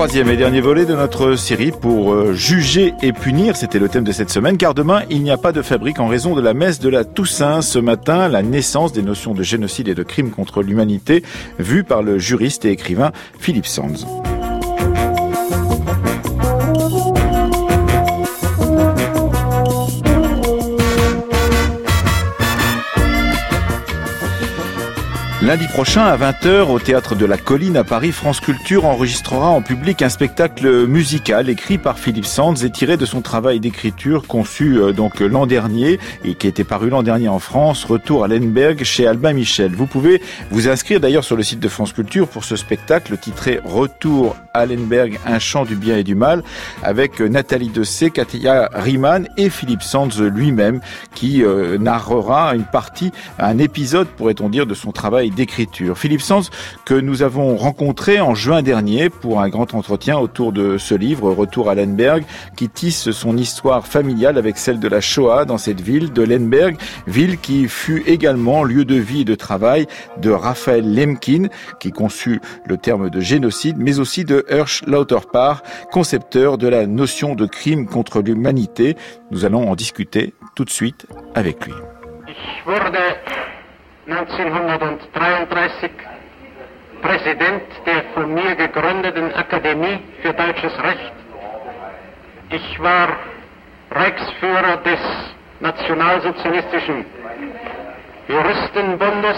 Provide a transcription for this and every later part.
Troisième et dernier volet de notre série pour euh, juger et punir, c'était le thème de cette semaine, car demain il n'y a pas de fabrique en raison de la messe de la Toussaint. Ce matin, la naissance des notions de génocide et de crime contre l'humanité, vue par le juriste et écrivain Philippe Sands. Lundi prochain à 20h au théâtre de la Colline à Paris, France Culture enregistrera en public un spectacle musical écrit par Philippe Sands et tiré de son travail d'écriture conçu euh, donc l'an dernier et qui était paru l'an dernier en France, Retour à Lemberg chez Albin Michel. Vous pouvez vous inscrire d'ailleurs sur le site de France Culture pour ce spectacle titré Retour à Lemberg, un chant du bien et du mal avec Nathalie Dessé, Katia Riemann et Philippe Sands lui-même qui euh, narrera une partie, un épisode pourrait-on dire de son travail d'écriture. Philippe Sanz, que nous avons rencontré en juin dernier pour un grand entretien autour de ce livre, Retour à Lemberg, qui tisse son histoire familiale avec celle de la Shoah dans cette ville de Lemberg, ville qui fut également lieu de vie et de travail de Raphaël Lemkin, qui conçut le terme de génocide, mais aussi de Hirsch Lauterpacht, concepteur de la notion de crime contre l'humanité. Nous allons en discuter tout de suite avec lui. 1933 Präsident der von mir gegründeten Akademie für deutsches Recht. Ich war Reichsführer des Nationalsozialistischen Juristenbundes,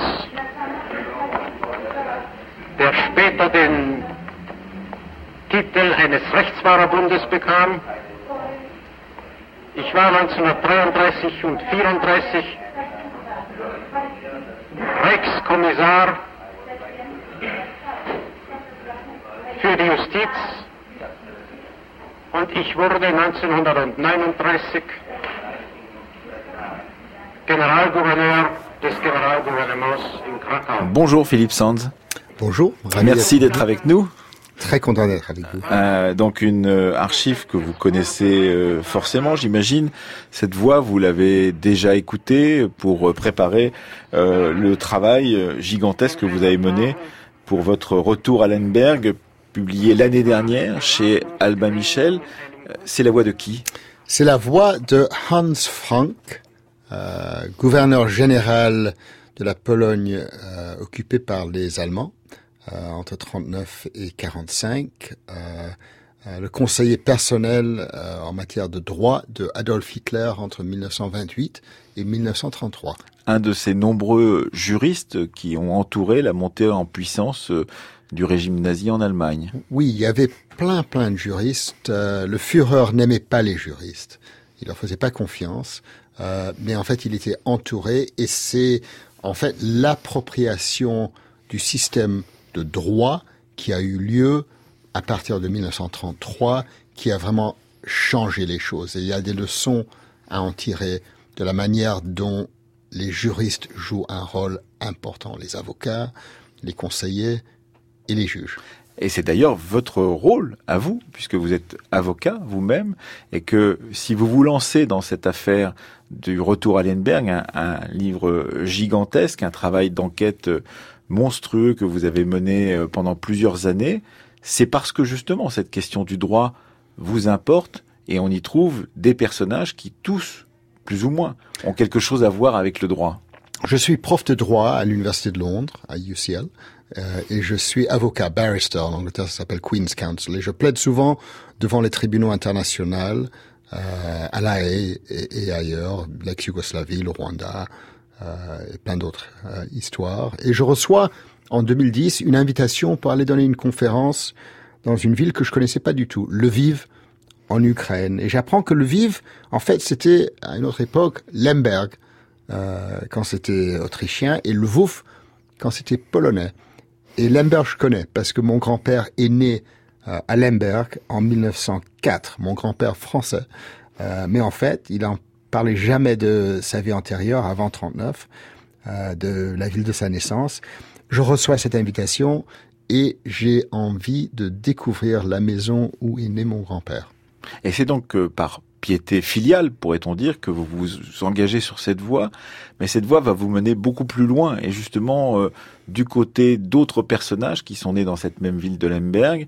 der später den Titel eines Rechtsfahrerbundes bekam. Ich war 1933 und 1934 Reichskommissar für die Justiz und ich wurde 1939 Generalgouverneur des Generalgouvernements in Krakau. Bonjour Philippe Sands. Bonjour. Merci d'être avec nous. Très content d'être avec vous. Euh, donc une euh, archive que vous connaissez euh, forcément, j'imagine. Cette voix, vous l'avez déjà écoutée pour préparer le travail gigantesque que vous avez mené pour votre retour à Lemberg, publié l'année dernière chez Albin Michel. C'est la voix de qui? C'est la voix de Hans Frank, gouverneur général de la Pologne occupée par les Allemands euh, entre 39 et 45, euh, euh, le conseiller personnel en matière de droit de Adolf Hitler entre 1928 et 1933. Un de ces nombreux juristes qui ont entouré la montée en puissance du régime nazi en Allemagne. Oui, il y avait plein plein de juristes. le Führer n'aimait pas les juristes. Il leur faisait pas confiance. mais en fait, il était entouré et c'est en fait l'appropriation du système de droit qui a eu lieu à partir de 1933, qui a vraiment changé les choses. Et il y a des leçons à en tirer de la manière dont les juristes jouent un rôle important, les avocats, les conseillers et les juges. Et c'est d'ailleurs votre rôle à vous, puisque vous êtes avocat vous-même, et que si vous vous lancez dans cette affaire du retour à Lienberg, un, un livre gigantesque, un travail d'enquête monstrueux que vous avez mené euh, pendant plusieurs années, c'est parce que justement cette question du droit vous importe et on y trouve des personnages qui tous, plus ou moins, ont quelque chose à voir avec le droit. Je suis prof de droit à l'Université de Londres, à UCL, euh, et je suis avocat, barrister, en Angleterre ça s'appelle Queen's Counsel, et je plaide souvent devant les tribunaux internationaux, euh, à La Haye et, et ailleurs, l'ex-Yougoslavie, le Rwanda, et plein d'autres euh, histoires. Et je reçois en 2010 une invitation pour aller donner une conférence dans une ville que je connaissais pas du tout, Lviv, en Ukraine. Et j'apprends que Lviv, en fait, c'était à une autre époque Lemberg, euh, quand c'était autrichien, et Lvov, quand c'était polonais. Et Lemberg, je connais, parce que mon grand-père est né euh, à Lemberg en 1904, mon grand-père français. Euh, mais en fait, il en parlait jamais de sa vie antérieure, avant 39, euh, de la ville de sa naissance. Je reçois cette invitation et j'ai envie de découvrir la maison où est né mon grand-père. Et c'est donc euh, par piété filiale, pourrait-on dire, que vous vous engagez sur cette voie, mais cette voie va vous mener beaucoup plus loin, et justement euh, du côté d'autres personnages qui sont nés dans cette même ville de Lemberg,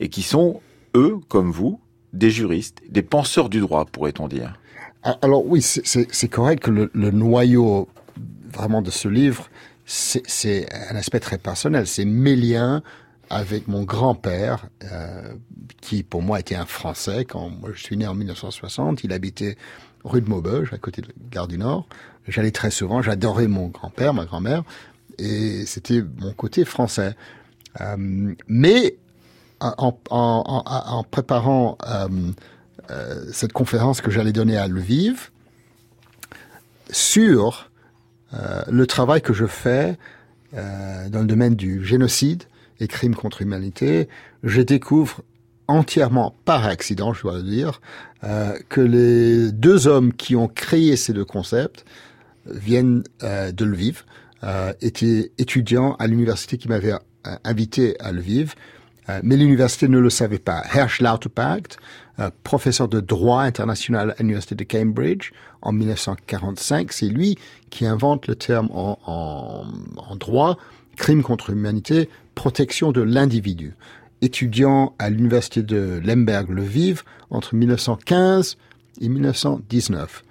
et qui sont, eux, comme vous, des juristes, des penseurs du droit, pourrait-on dire. Alors oui, c'est correct que le, le, noyau vraiment de ce livre, c'est un aspect très personnel. C'est mes liens avec mon grand-père, euh, qui pour moi était un Français. Quand moi, je suis né en 1960, il habitait rue de Maubeuge, à côté de la gare du Nord. J'allais très souvent, j'adorais mon grand-père, ma grand-mère, et c'était mon côté français. Euh, mais en, en, en, préparant euh, euh, cette conférence que j'allais donner à Lviv sur euh, le travail que je fais euh, dans le domaine du génocide et crimes contre l'humanité, je découvre entièrement par accident, je dois le dire, euh, que les deux hommes qui ont créé ces deux concepts viennent euh, de Lviv, euh, étaient étudiants à l'université qui m'avait euh, invité à Lviv, euh, mais l'université ne le savait pas. Hersch Lauterpacht, professeur de droit international à l'université de Cambridge en 1945, c'est lui qui invente le terme en, en, en droit crime contre l'humanité, protection de l'individu. Étudiant à l'université de Lemberg-le-Vive entre 1915 et 1919.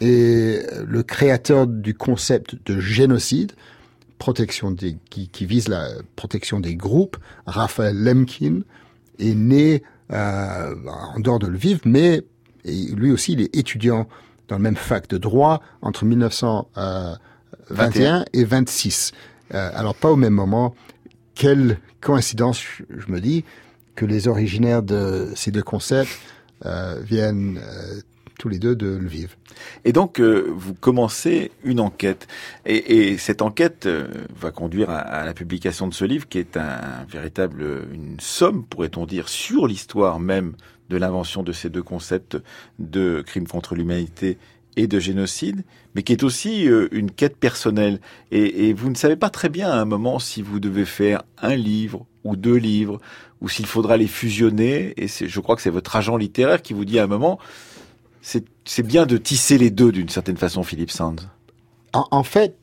Et le créateur du concept de génocide, protection des, qui, qui, vise la protection des groupes, Raphaël Lemkin, est né euh, en dehors de Lviv, mais lui aussi il est étudiant dans le même fac de droit entre 1921 et 26. Euh, alors pas au même moment. Quelle coïncidence, je me dis, que les originaires de ces deux concepts euh, viennent euh, tous les deux de Lviv. Et donc, euh, vous commencez une enquête. Et, et cette enquête euh, va conduire à, la publication de ce livre, qui est un, véritable, une somme, pourrait-on dire, sur l'histoire même de l'invention de ces deux concepts de crime contre l'humanité et de génocide, mais qui est aussi euh, une quête personnelle. Et, vous ne savez pas très bien à un moment si vous devez faire un livre ou deux livres, ou s'il faudra les fusionner. Et je crois que c'est votre agent littéraire qui vous dit à un moment, c'est bien de tisser les deux d'une certaine façon, Philippe Sands. En, en fait,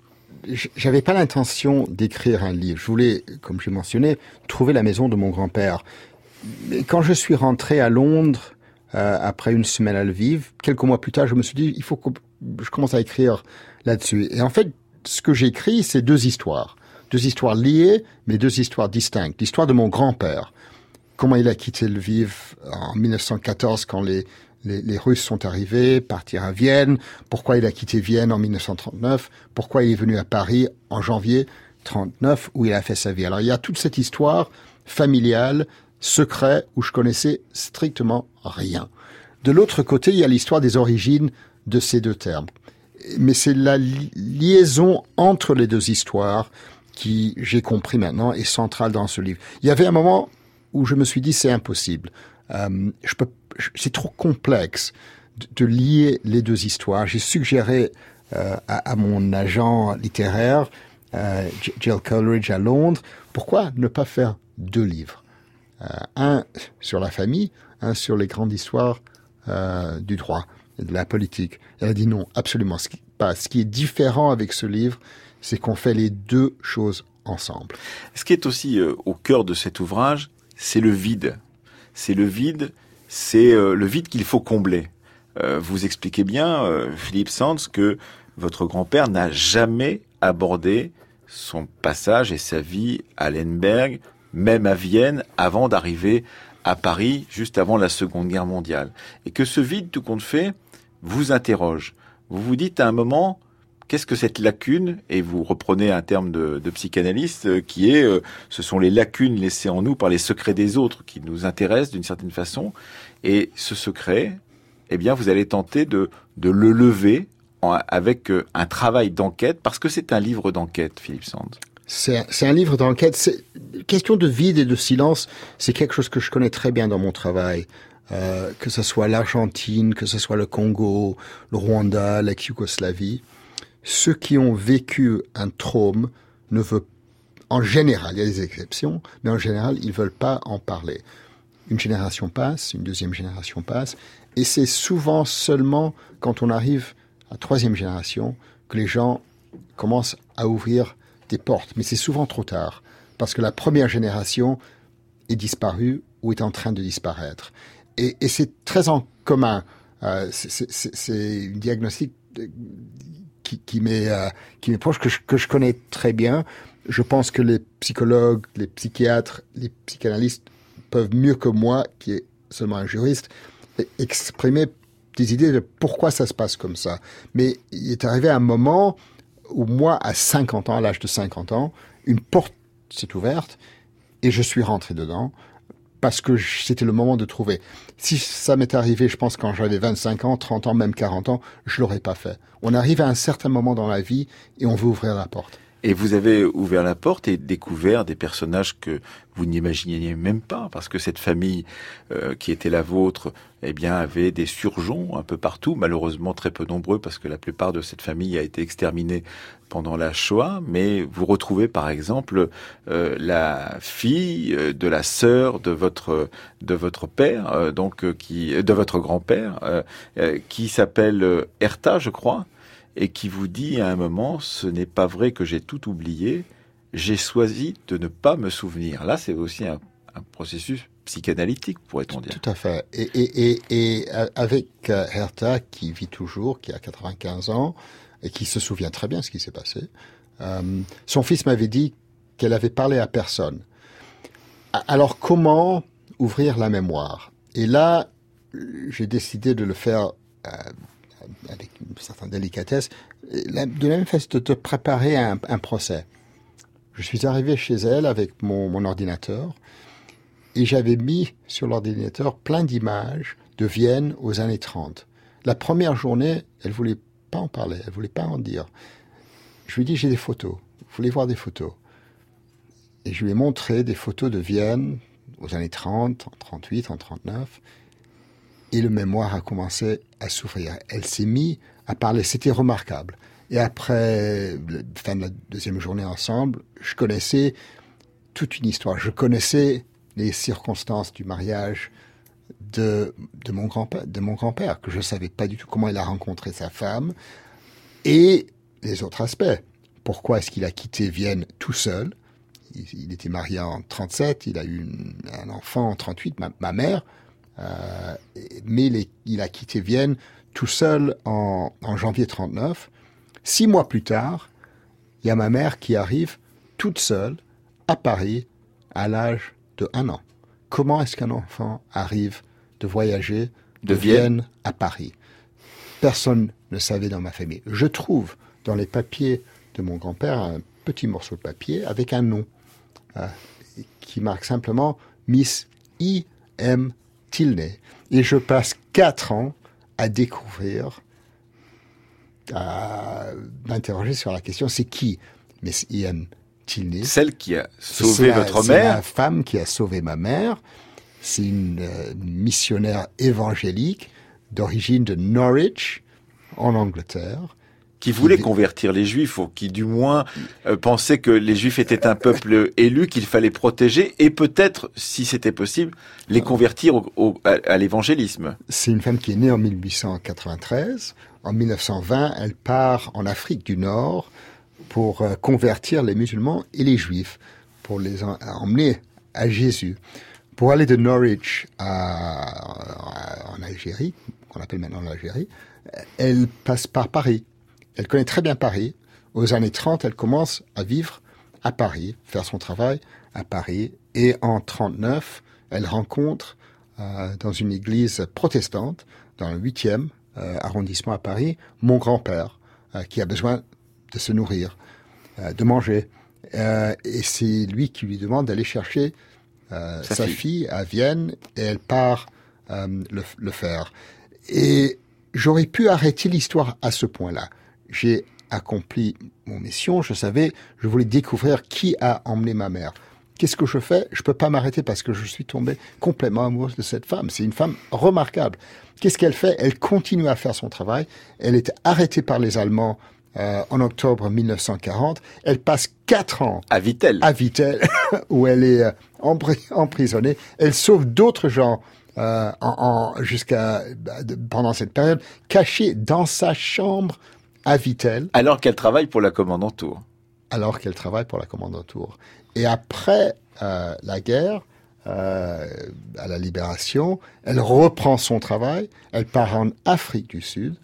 j'avais pas l'intention d'écrire un livre. Je voulais, comme j'ai mentionné, trouver la maison de mon grand-père. Mais quand je suis rentré à Londres, euh, après une semaine à Lviv, quelques mois plus tard, je me suis dit, il faut que je commence à écrire là-dessus. Et en fait, ce que j'ai écrit, c'est deux histoires. Deux histoires liées, mais deux histoires distinctes. L'histoire de mon grand-père. Comment il a quitté Lviv en 1914 quand les, les, Russes sont arrivés, partir à Vienne, pourquoi il a quitté Vienne en 1939, pourquoi il est venu à Paris en janvier 39 où il a fait sa vie? Alors il y a toute cette histoire familiale, secret, où je connaissais strictement rien. De l'autre côté, il y a l'histoire des origines de ces deux termes. Mais c'est la li liaison entre les deux histoires qui, j'ai compris maintenant, est centrale dans ce livre. Il y avait un moment où je me suis dit c'est impossible. Euh, je peux c'est trop complexe de, lier les deux histoires. J'ai suggéré euh, à, mon agent littéraire, euh, Jill Coleridge à Londres, pourquoi ne pas faire deux livres? Euh, Un sur la famille, un sur les grandes histoires du droit et de la politique. Elle a dit non, absolument pas. Ce qui est différent avec ce livre, c'est qu'on fait les deux choses ensemble. Ce qui est aussi au cœur de cet ouvrage, c'est le vide. C'est le vide c'est euh, le vide qu'il faut combler. Euh, vous expliquez bien, euh, Philippe Sands, que votre grand-père n'a jamais abordé son passage et sa vie à Lemberg, même à Vienne, avant d'arriver à Paris, juste avant la Seconde Guerre mondiale. Et que ce vide, tout compte fait, vous interroge. Vous vous dites à un moment, qu'est-ce que cette lacune Et vous reprenez un terme de, psychanalyste euh, qui est, euh, ce sont les lacunes laissées en nous par les secrets des autres qui nous intéressent d'une certaine façon. Et ce secret, eh bien, vous allez tenter de, le lever avec euh, un travail d'enquête, parce que c'est un livre d'enquête, Philippe Sand. C'est un livre d'enquête. Question de vide et de silence, c'est quelque chose que je connais très bien dans mon travail. Que ce soit l'Argentine, que ce soit le Congo, le Rwanda, l'ex-Yougoslavie ceux qui ont vécu un trauma ne veulent, en général, il y a des exceptions, mais en général, ils veulent pas en parler. Une génération passe, une deuxième génération passe, et c'est souvent seulement quand on arrive à troisième génération que les gens commencent à ouvrir des portes. Mais c'est souvent trop tard, parce que la première génération est disparue ou est en train de disparaître. Et, c'est très en commun. Euh, c'est une diagnostic euh, qui, qui euh, proche que je, que je connais très bien. Je pense que les psychologues, les psychiatres, les psychanalystes peuvent mieux que moi, qui est seulement un juriste, exprimer des idées de pourquoi ça se passe comme ça. Mais il est arrivé un moment où moi, à 50 ans, à l'âge de 50 ans, une porte s'est ouverte et je suis rentré dedans parce que c'était le moment de trouver. Si ça m'est arrivé, je pense, quand j'avais 25 ans, 30 ans, même 40 ans, je l'aurais pas fait. On arrive à un certain moment dans la vie et on veut ouvrir la porte. Et vous avez ouvert la porte et découvert des personnages que vous n'imaginiez même pas, parce que cette famille euh, qui était la vôtre, eh bien, avait des surgeons un peu partout, malheureusement très peu nombreux, parce que la plupart de cette famille a été exterminée pendant la Shoah. Mais vous retrouvez, par exemple, euh, la fille euh, de la sœur de votre de votre père, donc qui de votre grand-père, qui s'appelle Erta, je crois et qui vous dit à un moment, ce n'est pas vrai que j'ai tout oublié, j'ai choisi de ne pas me souvenir. Là, c'est aussi un, processus psychanalytique, pourrait-on dire. Tout à fait. Et, et, et, avec euh, Hertha, qui vit toujours, qui a 95 ans, et qui se souvient très bien de ce qui s'est passé, euh, son fils m'avait dit qu'elle avait parlé à personne. Alors comment ouvrir la mémoire? Et là, j'ai décidé de le faire euh, avec une certaine délicatesse, de la même façon de préparer à un, procès. Je suis arrivé chez elle avec mon, mon ordinateur et j'avais mis sur l'ordinateur plein d'images de Vienne aux années 30. La première journée, elle voulait pas en parler, elle voulait pas en dire. Je lui ai dit j'ai des photos, vous voulez voir des photos? Et je lui ai montré des photos de Vienne aux années 30, en 38, en 39 et le mémoire a commencé à s'ouvrir. Elle s'est mise à parler, c'était remarquable. Et après la fin de la deuxième journée ensemble, je connaissais toute une histoire. Je connaissais les circonstances du mariage de, de mon grand-père, que je savais pas du tout comment il a rencontré sa femme, et les autres aspects. Pourquoi est-ce qu'il a quitté Vienne tout seul? Il, était marié en 37, il a eu un enfant en 38, ma, ma mère, euh, mais il a quitté Vienne tout seul en, janvier 39. Six mois plus tard, il y a ma mère qui arrive toute seule à Paris à l'âge de un an. Comment est-ce qu'un enfant arrive de voyager de, Vienne. à Paris? Personne ne savait dans ma famille. Je trouve dans les papiers de mon grand-père un petit morceau de papier avec un nom euh, qui marque simplement Miss I. M. Et je passe quatre ans à découvrir, à m'interroger sur la question, c'est qui Miss Ian Tilney Celle qui a sauvé votre mère C'est la femme qui a sauvé ma mère. C'est une euh, missionnaire évangélique d'origine de Norwich, en Angleterre, qui voulait convertir les juifs, ou qui du moins euh, pensait que les juifs étaient un peuple élu qu'il fallait protéger, et peut-être, si c'était possible, les convertir au, à, l'évangélisme. C'est une femme qui est née en 1893. En 1920, elle part en Afrique du Nord pour euh, convertir les musulmans et les juifs, pour les emmener à Jésus. Pour aller de Norwich à, en Algérie, qu'on appelle maintenant l'Algérie, elle passe par Paris. Elle connaît très bien Paris. Aux années 30, elle commence à vivre à Paris, faire son travail à Paris. Et en 39, elle rencontre euh, dans une église protestante, dans le 8e euh, arrondissement à Paris, mon grand-père, qui a besoin de se nourrir, de manger. et c'est lui qui lui demande d'aller chercher sa, fille. à Vienne, et elle part le, le faire. Et j'aurais pu arrêter l'histoire à ce point-là j'ai accompli mon mission, je savais, je voulais découvrir qui a emmené ma mère. Qu'est-ce que je fais? Je peux pas m'arrêter parce que je suis tombé complètement amoureuse de cette femme. C'est une femme remarquable. Qu'est-ce qu'elle fait? Elle continue à faire son travail. Elle est arrêtée par les Allemands euh, en octobre 1940. Elle passe quatre ans à Vittel, à Vittel, où elle est euh, emprisonnée. Elle sauve d'autres gens euh, en, jusqu'à bah, pendant cette période, cachée dans sa chambre à Vittel. Alors qu'elle travaille pour la commande en tour. Alors qu'elle travaille pour la commande en tour. Et après euh, la guerre, euh, à la libération. Elle reprend son travail. Elle part en Afrique du Sud.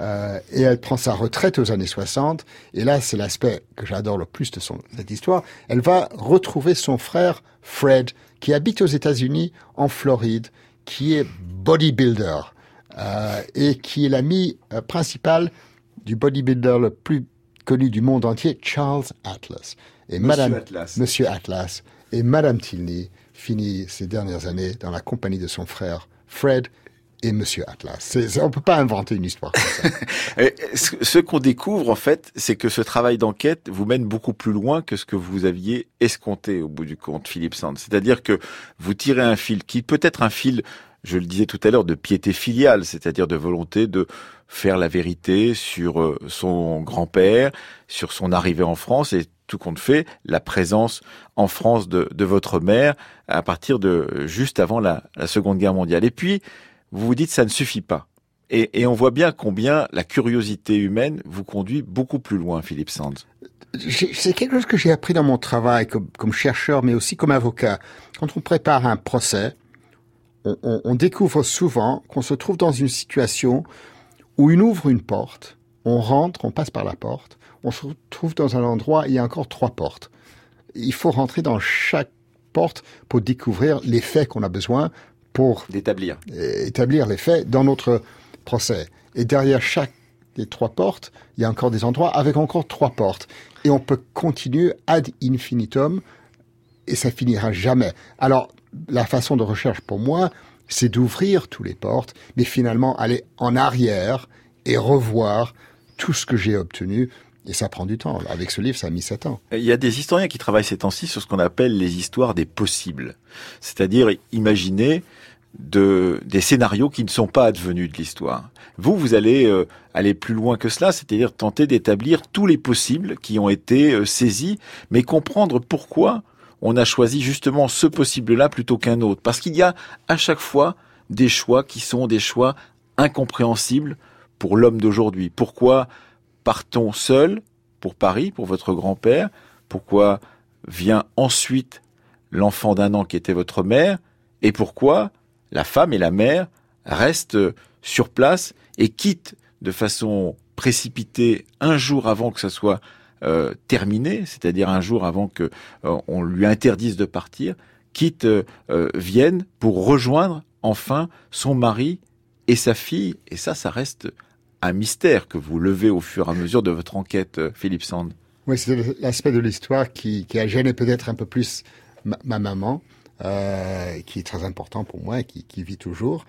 Euh, et elle prend sa retraite aux années 60. Et là, c'est l'aspect que j'adore le plus de son, cette histoire. Elle va retrouver son frère Fred, qui habite aux États-Unis, en Floride, qui est bodybuilder euh, et qui est l'ami euh, principal du bodybuilder le plus connu du monde entier, Charles Atlas. Et Monsieur Madame, Atlas. Monsieur Atlas et Madame Tilney finit ces dernières années dans la compagnie de son frère Fred et Monsieur Atlas. on peut pas inventer une histoire ce qu'on découvre en fait, c'est que ce travail d'enquête vous mène beaucoup plus loin que ce que vous aviez escompté au bout du compte, Philippe Sand. C'est-à-dire que vous tirez un fil qui peut être un fil je le disais tout à l'heure, de piété filiale, c'est-à-dire de volonté de faire la vérité sur euh, son grand-père, sur son arrivée en France et tout compte fait, la présence en France de, votre mère à partir de juste avant la, Seconde Guerre mondiale. Et puis, vous vous dites ça ne suffit pas. Et, on voit bien combien la curiosité humaine vous conduit beaucoup plus loin, Philippe Sands. C'est quelque chose que j'ai appris dans mon travail comme, chercheur, mais aussi comme avocat. Quand on prépare un procès, on, on, découvre souvent qu'on se trouve dans une situation où on ouvre une porte, on rentre, on passe par la porte, on se trouve dans un endroit, il y a encore trois portes. Il faut rentrer dans chaque porte pour découvrir les faits qu'on a besoin pour d'établir établir les faits dans notre procès. Et derrière chaque des trois portes, il y a encore des endroits avec encore trois portes. Et on peut continuer ad infinitum et ça finira jamais. Alors, la façon de recherche pour moi, c'est d'ouvrir toutes les portes, mais finalement aller en arrière et revoir tout ce que j'ai obtenu et ça prend du temps. Avec ce livre, ça a mis sept ans. Il y a des historiens qui travaillent ces temps-ci sur ce qu'on appelle les histoires des possibles. C'est-à-dire imaginer de, des scénarios qui ne sont pas advenus de l'histoire. Vous, vous allez euh, aller plus loin que cela, c'est-à-dire tenter d'établir tous les possibles qui ont été euh, saisis, mais comprendre pourquoi on a choisi justement ce possible-là plutôt qu'un autre. Parce qu'il y a à chaque fois des choix qui sont des choix incompréhensibles pour l'homme d'aujourd'hui. Pourquoi partons seul pour Paris, pour votre grand-père? Pourquoi vient ensuite l'enfant d'un an qui était votre mère? Et pourquoi la femme et la mère restent sur place et quittent de façon précipitée un jour avant que ça soit euh, terminé, c'est-à-dire un jour avant que euh, on lui interdise de partir, quitte euh, Vienne pour rejoindre enfin son mari et sa fille. Et ça, ça reste un mystère que vous levez au fur et à mesure de votre enquête, Philippe Sand. Oui, c'est l'aspect de l'histoire qui, qui, a gêné peut-être un peu plus ma, maman, euh, qui est très important pour moi et qui, qui vit toujours.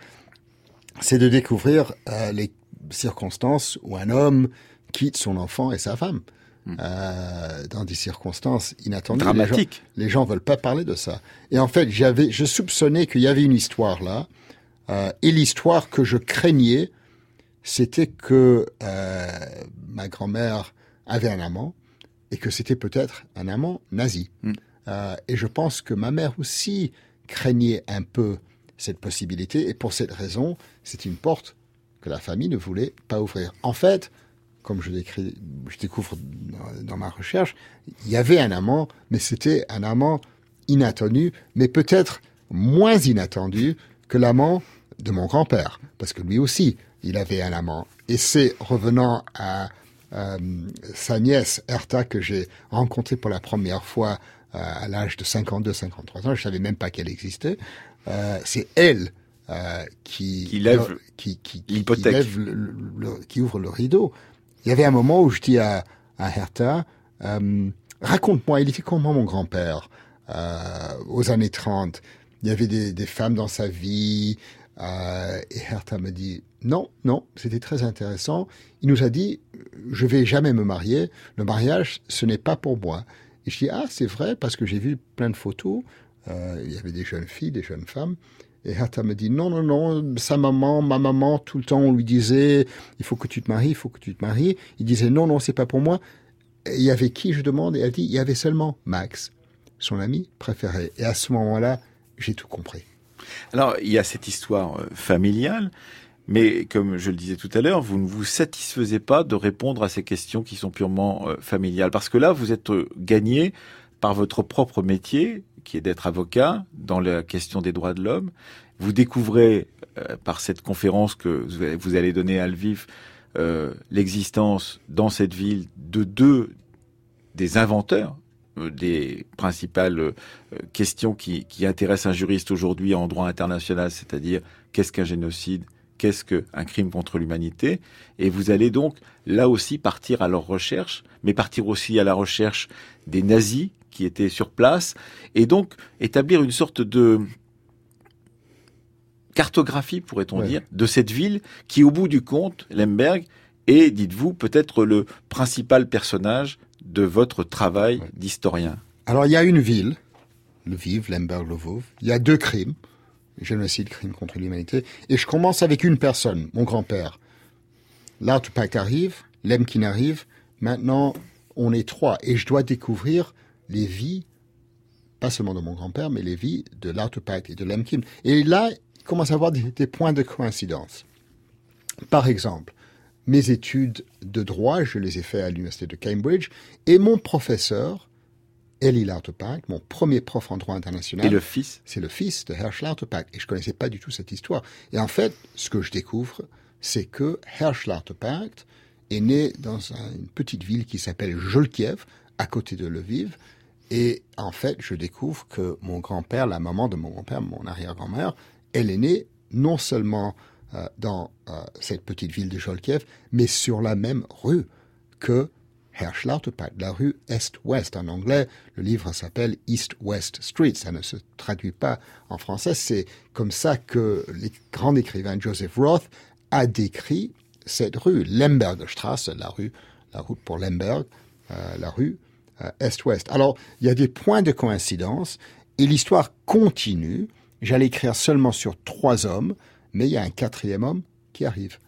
C'est de découvrir euh, les circonstances où un homme quitte son enfant et sa femme. Hmm. Euh, dans des circonstances inattendues. Dramatiques. Les gens, gens veulent pas parler de ça. Et en fait, j'avais, je soupçonnais qu'il y avait une histoire là, euh, et l'histoire que je craignais, c'était que euh, ma grand-mère avait un amant et que c'était peut-être un amant nazi. Mm. Euh, et je pense que ma mère aussi craignait un peu cette possibilité et pour cette raison, c'est une porte que la famille ne voulait pas ouvrir. En fait, comme je, découvre dans ma recherche, il y avait un amant, mais c'était un amant inattendu, mais peut-être moins inattendu que l'amant de mon grand-père, parce que lui aussi, il avait un amant. Et c'est revenant à euh, sa nièce Erta que j'ai rencontrée pour la première fois à l'âge de 52-53 ans, je savais même pas qu'elle existait. Euh, c'est elle euh, qui, qui lève qui, qui, qui, lève le, qui ouvre le rideau. Il y avait un moment où je dis à, à Hertha, euh, raconte-moi, il était comment mon grand-père aux années 30 Il y avait des, des femmes dans sa vie, et Hertha me dit non, non, c'était très intéressant. Il nous a dit je vais jamais me marier. Le mariage, ce n'est pas pour moi. Et je dis ah c'est vrai parce que j'ai vu plein de photos. Euh, il y avait des jeunes filles, des jeunes femmes. Et Hertha me dit non, non, non, sa maman, ma maman, tout le temps, on lui disait, il faut que tu te maries, il faut que tu te maries. Il disait non, non, c'est pas pour moi. Il y avait qui, je demande, et elle dit, il y avait seulement Max, son ami préféré. Et à ce moment-là, j'ai tout compris. Alors, il y a cette histoire euh, familiale, mais comme je le disais tout à l'heure, vous ne vous satisfaisez pas de répondre à ces questions qui sont purement euh, familiales, parce que là, vous êtes euh, gagné par votre propre métier, qui est d'être avocat dans la question des droits de l'homme. Vous découvrez par cette conférence que vous allez donner à Lviv l'existence dans cette ville de deux des inventeurs des principales questions qui intéressent un juriste aujourd'hui en droit international, c'est-à-dire qu'est-ce qu'un génocide, qu'est-ce qu'un crime contre l'humanité, et vous allez donc là aussi partir à leur recherche, mais partir aussi à la recherche des nazis qui étaient sur place, et donc établir une sorte de cartographie, pourrait-on dire, de cette ville qui, au bout du compte, Lemberg, est, dites-vous, peut-être le principal personnage de votre travail d'historien. Alors, il y a une ville, Lviv, Lemberg, Lvov, il y a deux crimes, génocide, crime contre l'humanité. Et je commence avec une personne, mon grand-père. L'Artupac arrive, Lemkin arrive. Maintenant, on est trois. Et je dois découvrir les vies, pas seulement de mon grand-père, mais les vies de l'Artupac et de Lemkin. Et là, il commence à avoir des, des points de coïncidence. Par exemple, mes études de droit, je les ai faites à l'université de Cambridge, et mon professeur Elie Lauterpacht, mon premier prof en droit international. Et le fils? C'est le fils de Hersch Lauterpacht. Et je connaissais pas du tout cette histoire. Et en fait, ce que je découvre, c'est que Hersch Lauterpacht est né dans une petite ville qui s'appelle Jolkiev, à côté de Lviv. Et en fait, je découvre que mon grand-père, la maman de mon grand-père, mon arrière-grand-mère, elle est née non seulement euh, dans euh, cette petite ville de Jolkiev, mais sur la même rue que Herschlauterpacht, la rue Est-Ouest. En anglais, le livre s'appelle East-West Street. Ça ne se traduit pas en français. C'est comme ça que le grand écrivain Joseph Roth a décrit cette rue, Lembergstrasse, la rue, la route pour Lemberg, euh, la rue euh, Est-Ouest. Alors, il y a des points de coïncidence et l'histoire continue. J'allais écrire seulement sur trois hommes, mais il y a un quatrième homme qui arrive.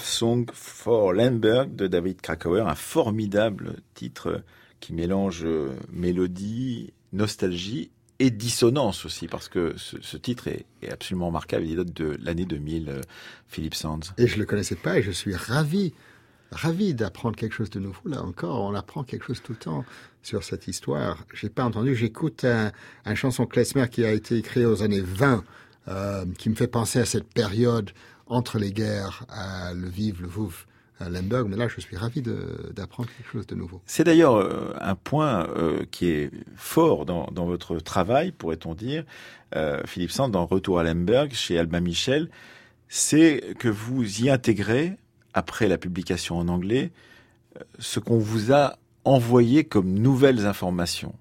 Song for Lemberg de David Krakauer, un formidable titre qui mélange euh, mélodie, nostalgie et dissonance aussi, parce que ce, titre est, absolument remarquable. Il date de l'année 2000, euh, Philippe Sands. Et je le connaissais pas et je suis ravi, ravi d'apprendre quelque chose de nouveau. Là encore, on apprend quelque chose tout le temps sur cette histoire. J'ai pas entendu. J'écoute un, chanson klezmer qui a été écrit aux années 20, euh, qui me fait penser à cette période entre les guerres à Lviv, Lvov, à Lemberg, mais là je suis ravi d'apprendre quelque chose de nouveau. C'est d'ailleurs euh, un point euh, qui est fort dans, dans votre travail, pourrait-on dire, euh, Philippe Sand, dans Retour à Lemberg, chez Albin Michel, c'est que vous y intégrez, après la publication en anglais, ce qu'on vous a envoyé comme nouvelles informations.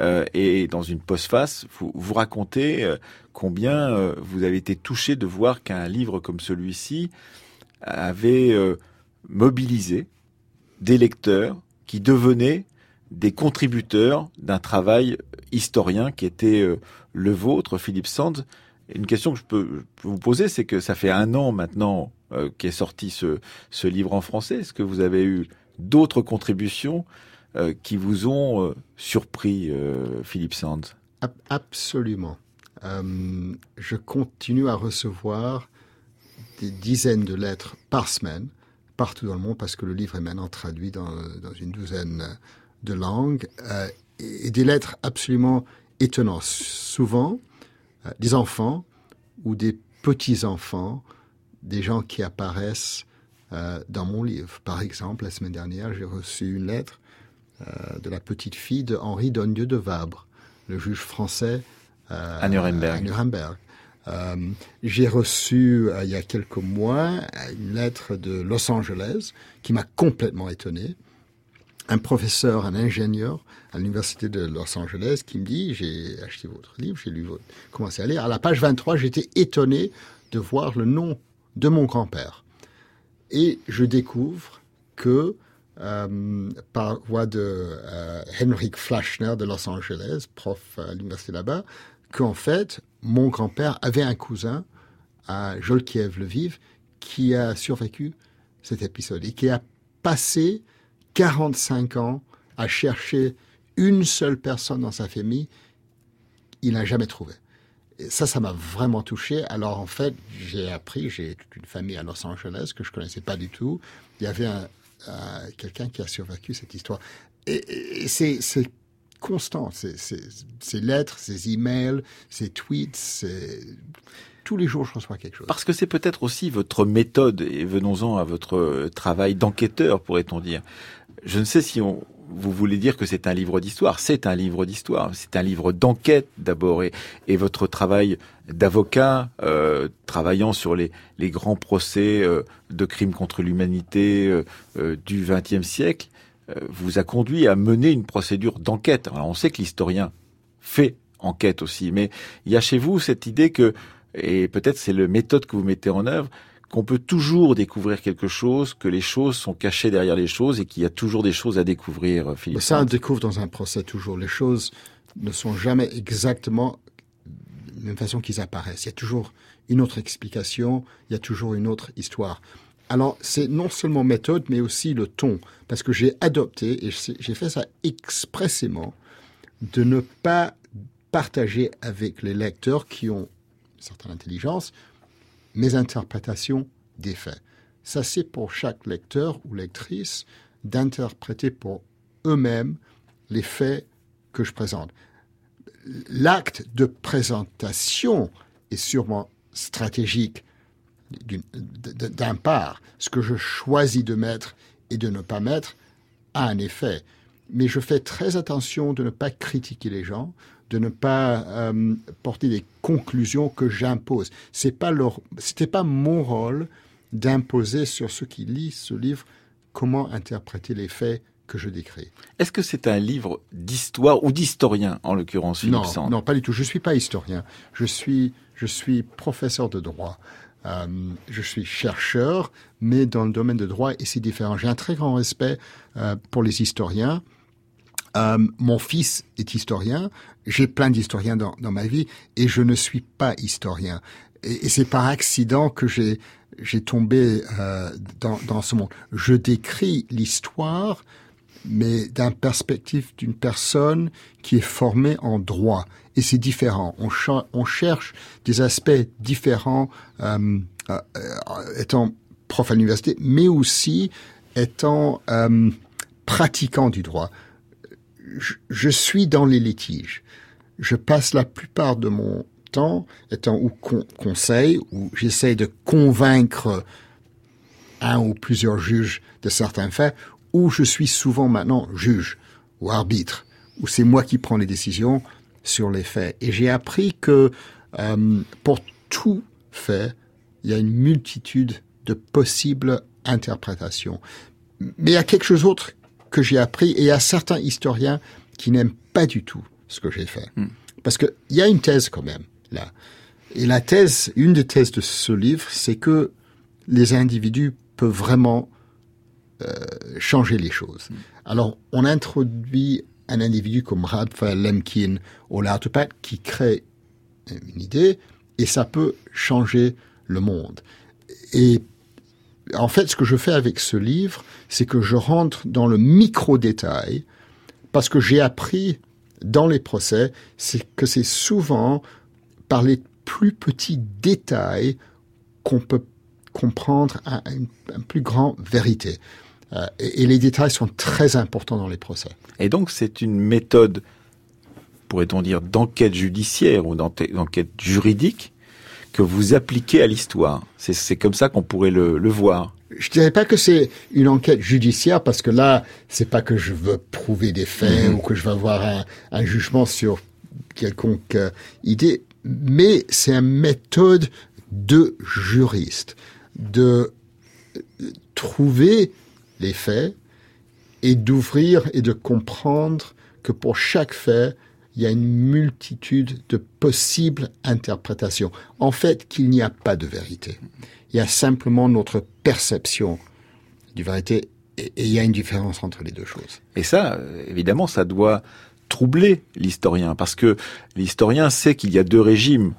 Euh, et dans une postface, vous, racontez euh, combien euh, vous avez été touché de voir qu'un livre comme celui-ci avait mobilisé des lecteurs qui devenaient des contributeurs d'un travail historien qui était le vôtre, Philippe Sands. Une question que je peux, vous poser, c'est que ça fait un an maintenant qu'est sorti ce, ce livre en français. Est-ce que vous avez eu d'autres contributions euh, qui vous ont euh, surpris, euh, Philippe Sands? Absolument. je continue à recevoir des dizaines de lettres par semaine partout dans le monde parce que le livre est maintenant traduit dans, une douzaine de langues et des lettres absolument étonnantes. Souvent, des enfants ou des petits-enfants, des gens qui apparaissent dans mon livre. Par exemple, la semaine dernière, j'ai reçu une lettre de la petite fille de Henri Dondieu de Vabre, le juge français euh, à Nuremberg. Nuremberg. Euh, j'ai reçu il y a quelques mois une lettre de Los Angeles qui m'a complètement étonné. Un professeur, un ingénieur à l'université de Los Angeles qui me dit j'ai acheté votre livre, j'ai lu votre, commencé à lire. À la page 23, j'étais étonné de voir le nom de mon grand-père. Et je découvre que euh, par voie de euh, Henrik Flashner de Los Angeles, prof à l'université là-bas, qu'en fait, mon grand-père avait un cousin à Jolkiev-le-Vive qui a survécu cet épisode et qui a passé 45 ans à chercher une seule personne dans sa famille, il n'a jamais trouvé. Et ça, ça m'a vraiment touché. Alors en fait, j'ai appris, j'ai toute une famille à Los Angeles que je connaissais pas du tout. Il y avait un, quelqu'un qui a survécu cette histoire. Et, c'est constant, ces lettres, ces emails, ces tweets, tous les jours je reçois quelque chose. Parce que c'est peut-être aussi votre méthode, et venons-en à votre travail d'enquêteur, pourrait-on dire. Je ne sais si on, vous voulez dire que c'est un livre d'histoire. C'est un livre d'histoire. C'est un livre d'enquête d'abord. Et, votre travail d'avocat, euh, travaillant sur les, les grands procès euh, de crimes contre l'humanité euh, euh du XXe siècle, euh, vous a conduit à mener une procédure d'enquête. on sait que l'historien fait enquête aussi, mais il y a chez vous cette idée que, et peut-être c'est le méthode que vous mettez en œuvre, qu'on peut toujours découvrir quelque chose, que les choses sont cachées derrière les choses et qu'il y a toujours des choses à découvrir, euh, ça, on découvre dans un procès toujours. Les choses ne sont jamais exactement de la même façon qu'ils apparaissent. Il y a toujours une autre explication, il y a toujours une autre histoire. Alors, c'est non seulement méthode, mais aussi le ton, parce que j'ai adopté, et j'ai fait ça expressément, de ne pas partager avec les lecteurs qui ont une certaine intelligence mes interprétations des faits. Ça, c'est pour chaque lecteur ou lectrice d'interpréter pour eux-mêmes les faits que je présente. L'acte de présentation est sûrement stratégique d'un part. Ce que je choisis de mettre et de ne pas mettre a un effet. Mais je fais très attention de ne pas critiquer les gens, de ne pas euh, porter des conclusions que j'impose. C'est pas leur, c'était pas mon rôle d'imposer sur ceux qui lisent ce livre comment interpréter les faits que je décris. Est-ce que c'est un livre d'histoire ou d'historien, en l'occurrence, Philippe Non, non, pas du tout. Je suis pas historien. Je suis, je suis professeur de droit. Euh, je suis chercheur, mais dans le domaine de droit, et c'est différent. J'ai un très grand respect euh, pour les historiens. Euh, mon fils est historien, j'ai plein d'historiens dans, ma vie et je ne suis pas historien. Et, c'est par accident que j'ai j'ai tombé euh, dans, dans ce monde. Je décris l'histoire, mais d'un perspective d'une personne qui est formée en droit. Et c'est différent. On, on, cherche des aspects différents euh, euh, étant prof à l'université, mais aussi étant pratiquant du droit je, suis dans les litiges. Je passe la plupart de mon temps étant ou conseil, où j'essaie de convaincre un ou plusieurs juges de certains faits, ou je suis souvent maintenant juge ou arbitre, où c'est moi qui prends les décisions sur les faits. Et j'ai appris que euh, pour tout fait, il y a une multitude de possibles interprétations. Mais il y a quelque chose d'autre que j'ai appris, et il y a certains historiens qui n'aiment pas du tout ce que j'ai fait. Parce qu'il y a une thèse quand même, là. Et la thèse, une des thèses de ce livre, c'est que les individus peuvent vraiment euh, changer les choses. Alors, on introduit un individu comme Raphaël Lemkin au Lartepat qui crée une idée et ça peut changer le monde. Et en fait, ce que je fais avec ce livre, c'est que je rentre dans le micro-détail parce que j'ai appris dans les procès, c'est que c'est souvent par les plus petits détails qu'on peut comprendre un, une, plus grande vérité. Euh, et, les détails sont très importants dans les procès. Et donc c'est une méthode, pourrait-on dire, d'enquête judiciaire ou d'enquête juridique que vous appliquez à l'histoire. C'est comme ça qu'on pourrait le, le voir je dirais pas que c'est une enquête judiciaire parce que là, c'est pas que je veux prouver des faits mmh. ou que je veux avoir un, un jugement sur quelconque euh, idée, mais c'est une méthode de juriste de euh, trouver les faits et d'ouvrir et de comprendre que pour chaque fait, il y a une multitude de possibles interprétations. En fait, qu'il n'y a pas de vérité. Il y a simplement notre perception du vérité et, il y a une différence entre les deux choses. Et ça, évidemment, ça doit troubler l'historien parce que l'historien sait qu'il y a deux régimes.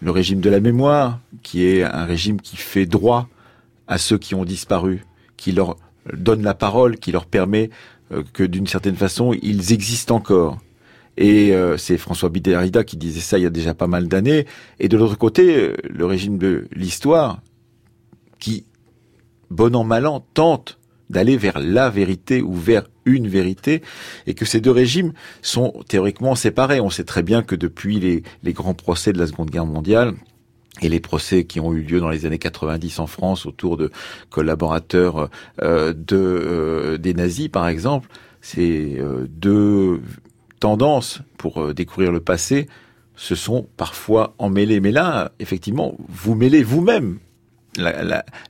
Le régime de la mémoire, qui est un régime qui fait droit à ceux qui ont disparu, qui leur donne la parole, qui leur permet euh, que d'une certaine façon, ils existent encore. Et euh, c'est François Biderida qui disait ça il y a déjà pas mal d'années. Et de l'autre côté, euh, le régime de l'histoire, qui, bon an mal an, tente d'aller vers la vérité ou vers une vérité, et que ces deux régimes sont théoriquement séparés. On sait très bien que depuis les, les grands procès de la Seconde Guerre mondiale, et les procès qui ont eu lieu dans les années 90 en France autour de collaborateurs euh, de euh, des nazis par exemple, ces euh, deux tendances pour découvrir le passé se sont parfois emmêlées. Mais là, effectivement, vous mêlez vous-même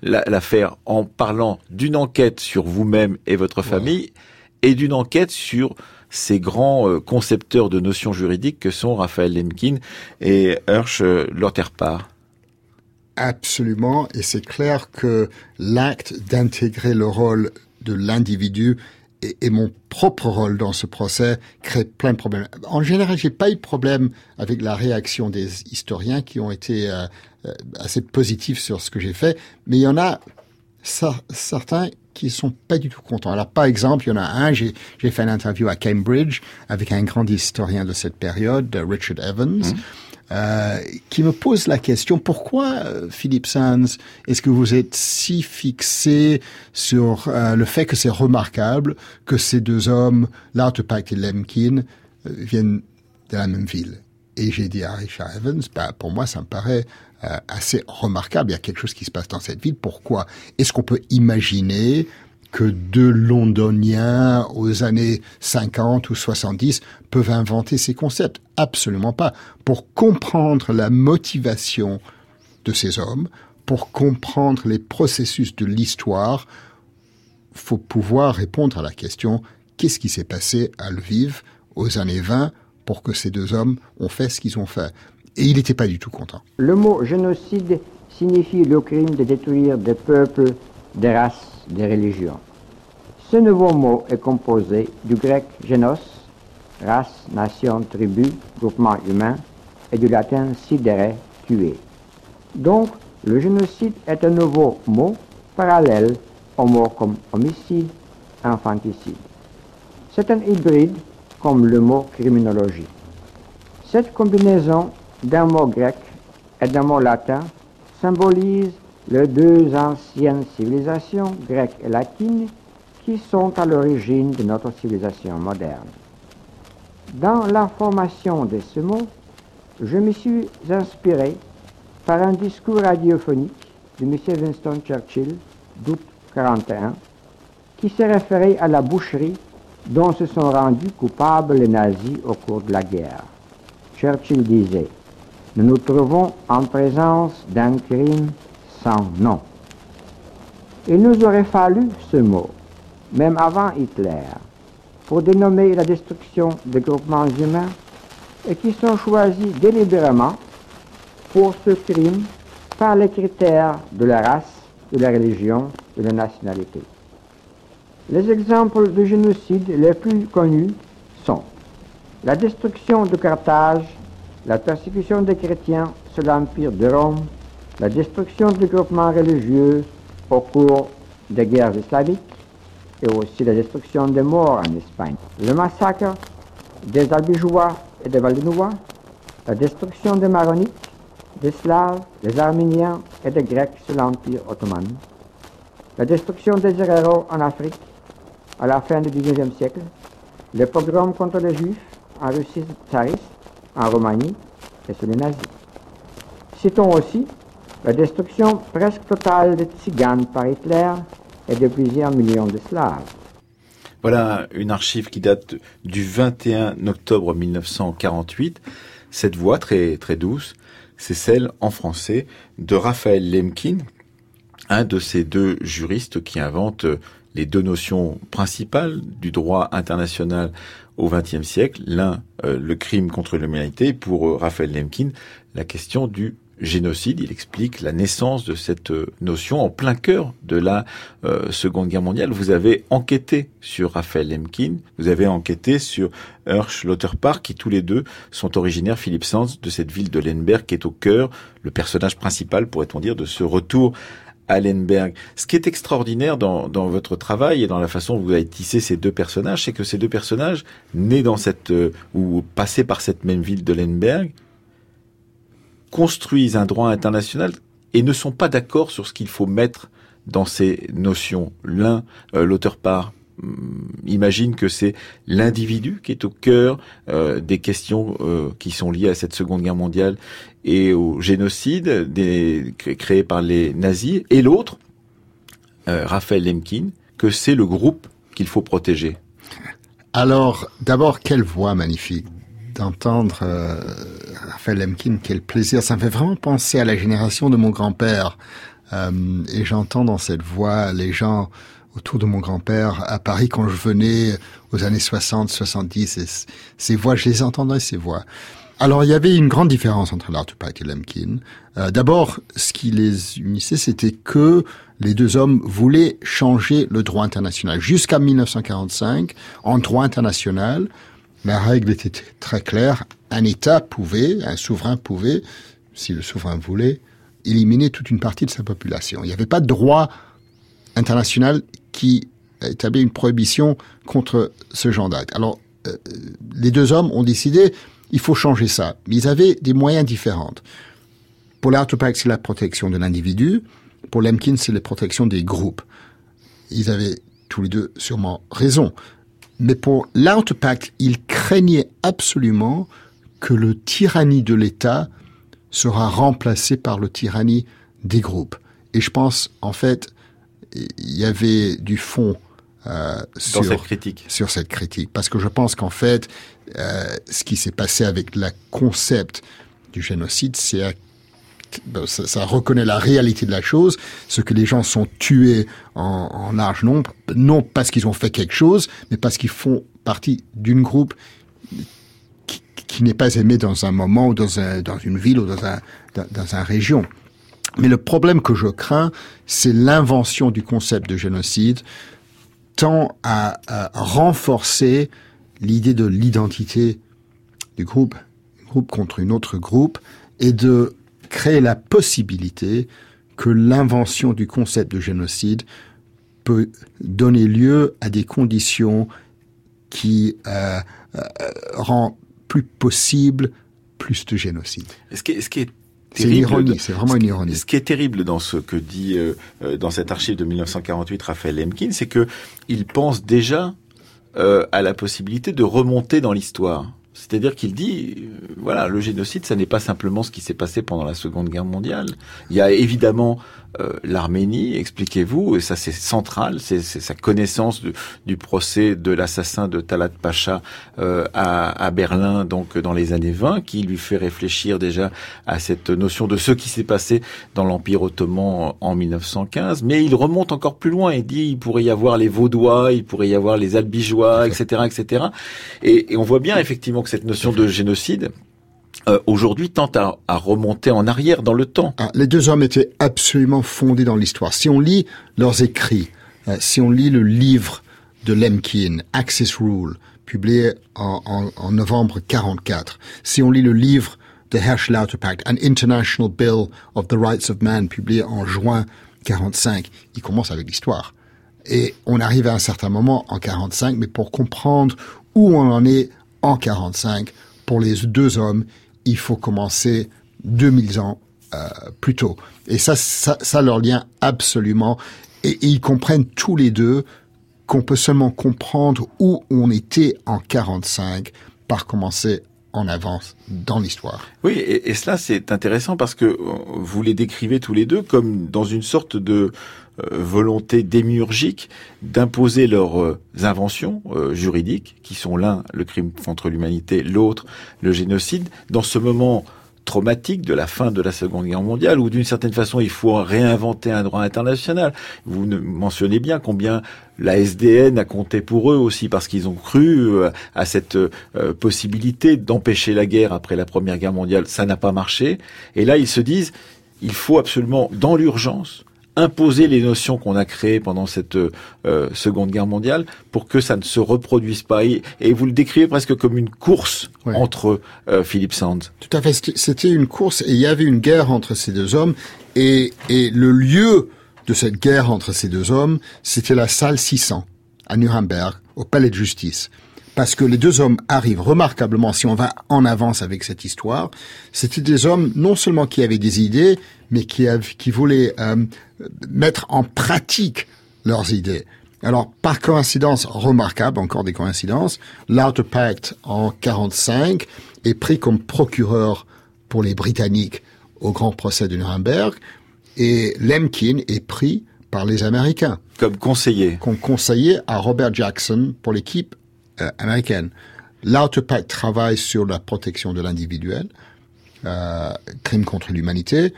l'affaire la, en parlant d'une enquête sur vous-même et votre famille et d'une enquête sur ces grands concepteurs de notions juridiques que sont Raphaël Lemkin et Hirsch Lotterpar. Absolument, et c'est clair que l'acte d'intégrer le rôle de l'individu et, mon propre rôle dans ce procès crée plein de problèmes. En général, j'ai pas eu de problème avec la réaction des historiens qui ont été euh, euh, assez positifs sur ce que j'ai fait, mais il y en a certains qui sont pas du tout contents. Alors, par exemple, il y en a un, j'ai fait une interview à Cambridge avec un grand historien de cette période, Richard Evans. Mmh. Euh, qui me pose la question pourquoi euh, Philippe Sands est-ce que vous êtes si fixé sur euh, le fait que c'est remarquable que ces deux hommes, Lauterpacht et Lemkin, viennent de la même ville? Et j'ai dit à Richard Evans, bah, pour moi ça me paraît assez remarquable. Il y a quelque chose qui se passe dans cette ville. Pourquoi? Est-ce qu'on peut imaginer que deux londoniens aux années 50 ou 70 peuvent inventer ces concepts. Absolument pas. Pour comprendre la motivation de ces hommes, pour comprendre les processus de l'histoire, faut pouvoir répondre à la question qu'est-ce qui s'est passé à Lviv aux années 20 pour que ces deux hommes ont fait ce qu'ils ont fait? Et il n'était pas du tout content. Le mot génocide signifie le crime de détruire des peuples, des races, des religions. Ce nouveau mot est composé du grec génos, race, nation, tribu, groupement humain, et du latin sidere, tuer. Donc, le génocide est un nouveau mot parallèle aux mots comme homicide, infanticide. C'est un hybride comme le mot criminologie. Cette combinaison d'un mot grec et d'un mot latin symbolise les deux anciennes civilisations grecques et latines qui sont à l'origine de notre civilisation moderne. Dans la formation de ce mot, je me suis inspiré par un discours radiophonique de M. Winston Churchill d'août 1941 qui s'est référé à la boucherie dont se sont rendus coupables les nazis au cours de la guerre. Churchill disait Nous nous trouvons en présence d'un crime sans. Il nous aurait fallu ce mot même avant Hitler, pour dénommer la destruction des groupements humains et qui sont choisis délibérément pour ce crime par les critères de la race, de la religion, de la nationalité. Les exemples de génocide les plus connus sont la destruction de Carthage, la persécution des chrétiens sur l'Empire de Rome, la destruction du groupement religieux au cours des guerres islamiques et aussi la destruction des morts en Espagne, le massacre des Albigeois et des Valdenois, la destruction des Maronites, des Slaves, des Arméniens et des Grecs sur l'Empire ottoman, la destruction des héros en Afrique à la fin du XIXe siècle, les pogroms contre les Juifs en Russie tsariste, en Roumanie et sur les nazis. Citons aussi la destruction presque totale des Tziganes par Hitler et de plusieurs millions de Slaves. Voilà une archive qui date du 21 octobre 1948. Cette voix très très douce, c'est celle en français de Raphaël Lemkin, un de ces deux juristes qui inventent les deux notions principales du droit international au XXe siècle. L'un, euh, le crime contre l'humanité, pour euh, Raphaël Lemkin, la question du génocide. Il explique la naissance de cette euh, notion en plein cœur de la Seconde Guerre mondiale. Vous avez enquêté sur Raphaël Lemkin, vous avez enquêté sur Hirsch Lauterpark, qui tous les deux sont originaires, Philippe Sands, de cette ville de Lemberg, qui est au cœur, le personnage principal, pourrait-on dire, de ce retour Allenberg. Ce qui est extraordinaire dans, votre travail et dans la façon dont vous avez tissé ces deux personnages, c'est que ces deux personnages, nés dans cette euh, ou passés par cette même ville de Lemberg, construisent un droit international et ne sont pas d'accord sur ce qu'il faut mettre dans ces notions. L'un, euh, l'auteur part Mm, imagine que c'est l'individu qui est au cœur euh, des questions euh, qui sont liées à cette Seconde Guerre mondiale et au génocide créé par les nazis, et l'autre, Raphaël Lemkin, que c'est le groupe qu'il faut protéger. Alors, d'abord, quelle voix magnifique d'entendre Raphaël Lemkin, quel plaisir. Ça me fait vraiment penser à la génération de mon grand-père. et j'entends dans cette voix les gens autour de mon grand-père à Paris quand je venais aux années 60, 70. Et ces voix, je les entendais, ces voix. Alors, il y avait une grande différence entre Tupac et Lemkin. Euh, D'abord, ce qui les unissait, c'était que les deux hommes voulaient changer le droit international. Jusqu'à 1945, en droit international, la règle était très claire. Un État pouvait, un souverain pouvait, si le souverain voulait, éliminer toute une partie de sa population. Il n'y avait pas de droit international qui établit une prohibition contre ce genre d'acte. Alors, euh, les deux hommes ont décidé, il faut changer ça. Mais ils avaient des moyens différents. Pour l'Artopax, c'est la protection de l'individu. Pour Lemkin, c'est la protection des groupes. Ils avaient tous les deux sûrement raison. Mais pour l'Artopact, ils craignaient absolument que le tyrannie de l'État sera remplacé par le tyrannie des groupes. Et je pense, en fait, il y avait du fond euh, sur cette critique. Sur cette critique, parce que je pense qu'en fait, euh, ce qui s'est passé avec le concept du génocide, c'est ça, ça, reconnaît la réalité de la chose, ce que les gens sont tués en, large nombre, non parce qu'ils ont fait quelque chose, mais parce qu'ils font partie d'une groupe qui, n'est pas aimé dans un moment ou dans, un, dans une ville ou dans un région. Mais le problème que je crains, c'est l'invention du concept de génocide tend à, renforcer l'idée de l'identité du groupe, groupe contre une autre groupe, et de créer la possibilité que l'invention du concept de génocide peut donner lieu à des conditions qui euh, euh, rend plus possible plus de génocide. Ce qui, ce qui est c'est une ironie, c'est vraiment une ironie. Ce qui est terrible dans ce que dit euh, euh, dans cette archive de 1948 Raphaël Lemkin, c'est que il pense déjà euh, à la possibilité de remonter dans l'histoire. C'est-à-dire qu'il dit, voilà, le génocide, ça n'est pas simplement ce qui s'est passé pendant la Seconde Guerre mondiale. Il y a évidemment euh, l'Arménie, expliquez-vous, et ça c'est central, c'est sa connaissance du procès de l'assassin de Talat Pacha euh, à, Berlin, donc dans les années 20, qui lui fait réfléchir déjà à cette notion de ce qui s'est passé dans l'Empire ottoman en 1915. Mais il remonte encore plus loin et dit il pourrait y avoir les Vaudois, il pourrait y avoir les Albigeois, etc., etc. Et, et on voit bien effectivement donc cette notion de génocide euh, aujourd'hui tente à, remonter en arrière dans le temps. Ah, les deux hommes étaient absolument fondés dans l'histoire. Si on lit leurs écrits, euh, si on lit le livre de Lemkin, Access Rule, publié en, en, novembre 44, si on lit le livre de Herschel Pact, An International Bill of the Rights of Man, publié en juin 45, il commence avec l'histoire. Et on arrive à un certain moment en 45, mais pour comprendre où on en est en 45, pour les deux hommes, il faut commencer 2000 ans euh, plus tôt. Et ça, ça, ça leur lien absolument. Et, ils comprennent tous les deux qu'on peut seulement comprendre où on était en 45 par commencer en avance dans l'histoire. Oui, et, cela c'est intéressant parce que vous les décrivez tous les deux comme dans une sorte de volonté démiurgique d'imposer leurs euh, inventions euh, juridiques, qui sont l'un le crime contre l'humanité, l'autre le génocide, dans ce moment traumatique de la fin de la Seconde Guerre mondiale, où d'une certaine façon il faut réinventer un droit international. Vous mentionnez bien combien la SDN a compté pour eux aussi, parce qu'ils ont cru à cette possibilité d'empêcher la guerre après la Première Guerre mondiale. Ça n'a pas marché. Et là, ils se disent, il faut absolument, dans l'urgence, imposer les notions qu'on a créées pendant cette euh, Seconde Guerre mondiale pour que ça ne se reproduise pas. Et, vous le décrivez presque comme une course entre euh, Philip Sands. Tout à fait. C'était une course et il y avait une guerre entre ces deux hommes et, et le lieu de cette guerre entre ces deux hommes, c'était la salle 600 à Nuremberg, au palais de justice parce que les deux hommes arrivent remarquablement, si on va en avance avec cette histoire, c'était des hommes non seulement qui avaient des idées, mais qui, qui voulaient euh, mettre en pratique leurs idées. Alors, par coïncidence remarquable, encore des coïncidences, Pact en 45 est pris comme procureur pour les Britanniques au grand procès de Nuremberg, et Lemkin est pris par les Américains. Comme conseiller. Comme conseiller à Robert Jackson pour l'équipe euh, américaine. Travaille sur la protection de l'individuel, euh, crime contre l'humanité,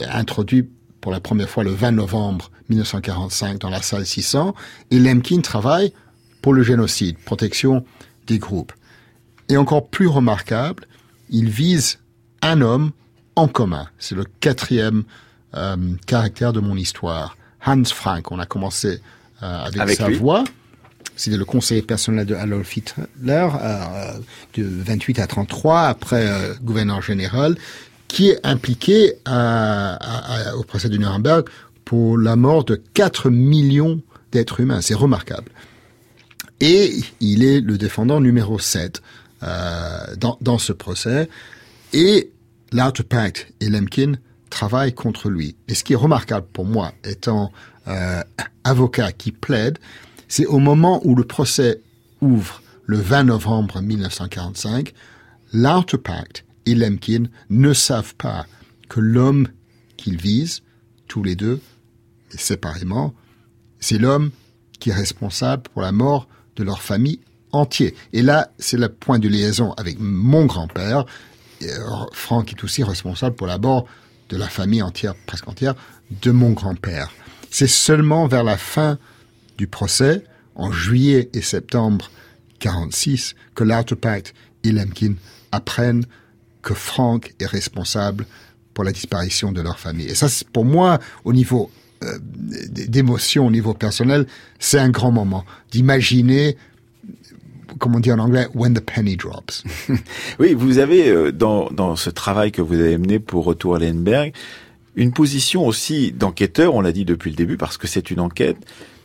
introduit pour la première fois le 20 novembre 1945 dans la salle 600, et Lemkin travaille pour le génocide, protection des groupes. Et encore plus remarquable, il vise un homme en commun. C'est le quatrième euh, caractère de mon histoire. Hans Frank, on a commencé euh, avec, sa voix. C'était le conseiller personnel de Adolf Hitler, euh, de 28 à 33, après euh, gouverneur général, qui est impliqué au procès de Nuremberg pour la mort de 4 millions d'êtres humains. C'est remarquable. Et il est le défendant numéro 7 euh, dans, ce procès. Et Pact et Lemkin travaillent contre lui. Et ce qui est remarquable pour moi, étant avocat qui plaide, c'est au moment où le procès ouvre le 20 novembre 1945, l'Artepact et Lemkin ne savent pas que l'homme qu'ils visent, tous les deux, et séparément, c'est l'homme qui est responsable pour la mort de leur famille entière. Et là, c'est le point de liaison avec mon grand-père. Franck est aussi responsable pour la mort de la famille entière, presque entière, de mon grand-père. C'est seulement vers la fin du procès, en juillet et septembre 46, que l'Artepact et Lemkin apprennent que Frank est responsable pour la disparition de leur famille. Et ça, pour moi, au niveau euh, d'émotion, au niveau personnel, c'est un grand moment d'imaginer comme on dit en anglais, when the penny drops. oui, vous avez euh, dans, dans ce travail que vous avez mené pour Retour à Lenberg, une position aussi d'enquêteur, on l'a dit depuis le début, parce que c'est une enquête,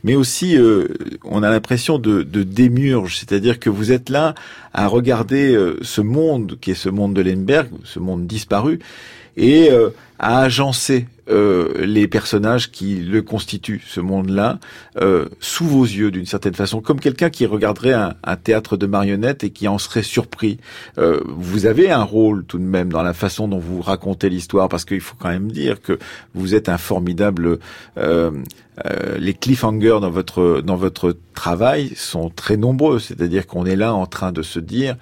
mais aussi euh, on a l'impression de, de démurge, c'est-à-dire que vous êtes là à regarder euh, ce monde qui est ce monde de Lemberg, ce monde disparu, et euh, à agencer euh, les personnages qui le constituent, ce monde-là, euh, sous vos yeux d'une certaine façon, comme quelqu'un qui regarderait un, un, théâtre de marionnettes et qui en serait surpris. Euh, vous avez un rôle tout de même dans la façon dont vous racontez l'histoire, parce qu'il faut quand même dire que vous êtes un formidable. Euh, euh, les cliffhangers dans votre dans votre travail sont très nombreux, c'est-à-dire qu'on est là en train de se dire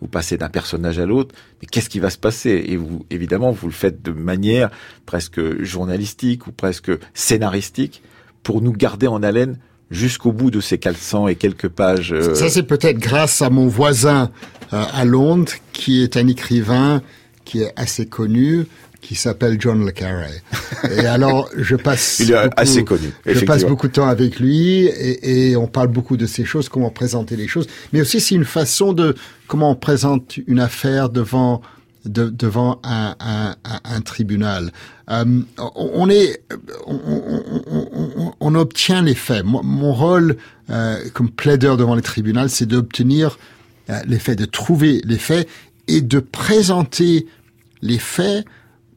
vous passez d'un personnage à l'autre, mais qu'est-ce qui va se passer? Et vous, évidemment, vous le faites de manière presque journalistique ou presque scénaristique pour nous garder en haleine jusqu'au bout de ces 400 et quelques pages. Ça, c'est peut-être grâce à mon voisin à Londres qui est un écrivain qui est assez connu, qui s'appelle John le Carré. Et alors, je passe. Il est assez connu. Je passe beaucoup de temps avec lui et, et, on parle beaucoup de ces choses, comment présenter les choses. Mais aussi, c'est une façon de comment on présente une affaire devant de, devant un, un, un, tribunal. Euh, on est, on, on, on, obtient les faits. Mon, mon rôle euh, comme plaideur devant les tribunaux, c'est d'obtenir euh, les faits, de trouver les faits et de présenter les faits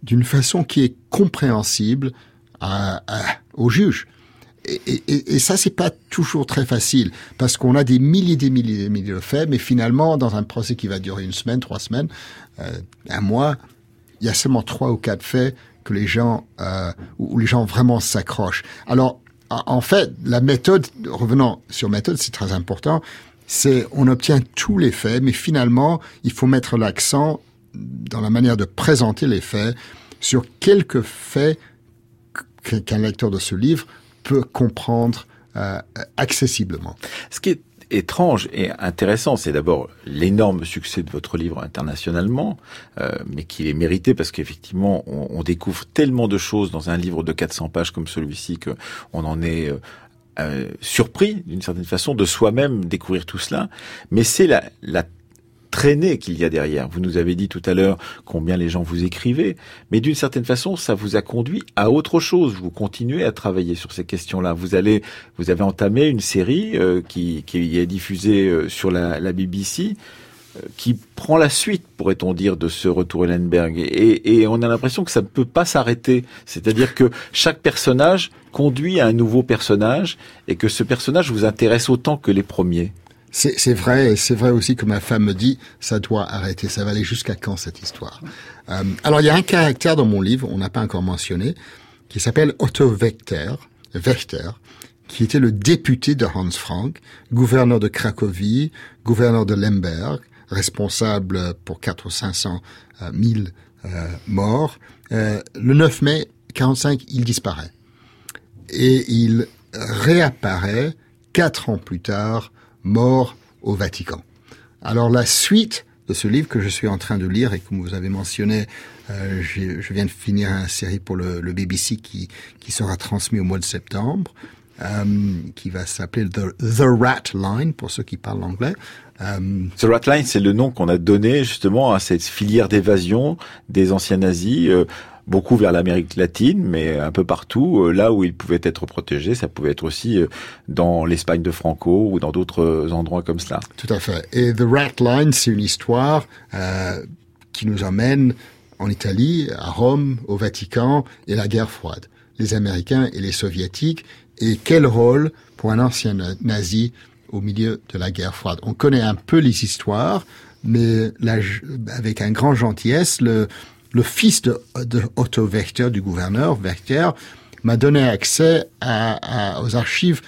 d'une façon qui est compréhensible au juge. Et, et, et, ça, c'est pas toujours très facile parce qu'on a des milliers, des milliers, des milliers de faits, mais finalement, dans un procès qui va durer une semaine, trois semaines, euh, un mois, il y a seulement trois ou quatre faits que les gens euh, où les gens vraiment s'accrochent. Alors, en fait, la méthode, revenant sur méthode, c'est très important. C'est on obtient tous les faits, mais finalement, il faut mettre l'accent dans la manière de présenter les faits sur quelques faits qu'un lecteur de ce livre peut comprendre euh, accessiblement. Ce qui est étrange et intéressant, c'est d'abord l'énorme succès de votre livre internationalement, euh, mais qui est mérité parce qu'effectivement, on, découvre tellement de choses dans un livre de 400 pages comme celui-ci que on en est euh, euh, surpris d'une certaine façon de soi-même découvrir tout cela. Mais c'est la traînée qu'il y a derrière. Vous nous avez dit tout à l'heure combien les gens vous écrivaient, mais d'une certaine façon, ça vous a conduit à autre chose. Vous continuez à travailler sur ces questions-là. Vous allez, vous avez entamé une série euh, qui, qui est diffusée euh, sur la, la BBC euh, qui prend la suite, pourrait-on dire, de ce retour Ellenberg. Et, et on a l'impression que ça ne peut pas s'arrêter. C'est-à-dire que chaque personnage conduit à un nouveau personnage et que ce personnage vous intéresse autant que les premiers. C'est vrai, c'est vrai aussi que ma femme me dit, ça doit arrêter, ça va aller jusqu'à quand cette histoire? Euh, Alors il y a un caractère dans mon livre, on n'a pas encore mentionné, qui s'appelle Otto Wechter, Wechter, qui était le député de Hans Frank, gouverneur de Cracovie, gouverneur de Lemberg, responsable pour 4 ou 500 000 euh, morts. Euh, le 9 mai 45, il disparaît. Et il réapparaît quatre ans plus tard mort au Vatican. Alors la suite de ce livre que je suis en train de lire et comme vous avez mentionné, euh, je, viens de finir une série pour le, le, BBC qui, qui sera transmis au mois de septembre, euh, qui va s'appeler The, The Rat Line pour ceux qui parlent anglais. Euh, The Rat Line, c'est le nom qu'on a donné justement à cette filière d'évasion des anciens nazis. Beaucoup vers l'Amérique latine, mais un peu partout, euh, là où ils pouvaient être protégés, ça pouvait être aussi euh, dans l'Espagne de Franco ou dans d'autres euh, endroits comme cela. Tout à fait. Et The Rat Line, c'est une histoire qui nous emmène en Italie, à Rome, au Vatican et la guerre froide. Les Américains et les Soviétiques et quel rôle pour un ancien nazi au milieu de la guerre froide? On connaît un peu les histoires, mais avec un grand gentillesse, le, le fils de, Otto Wächter, du gouverneur Wächter, m'a donné accès aux archives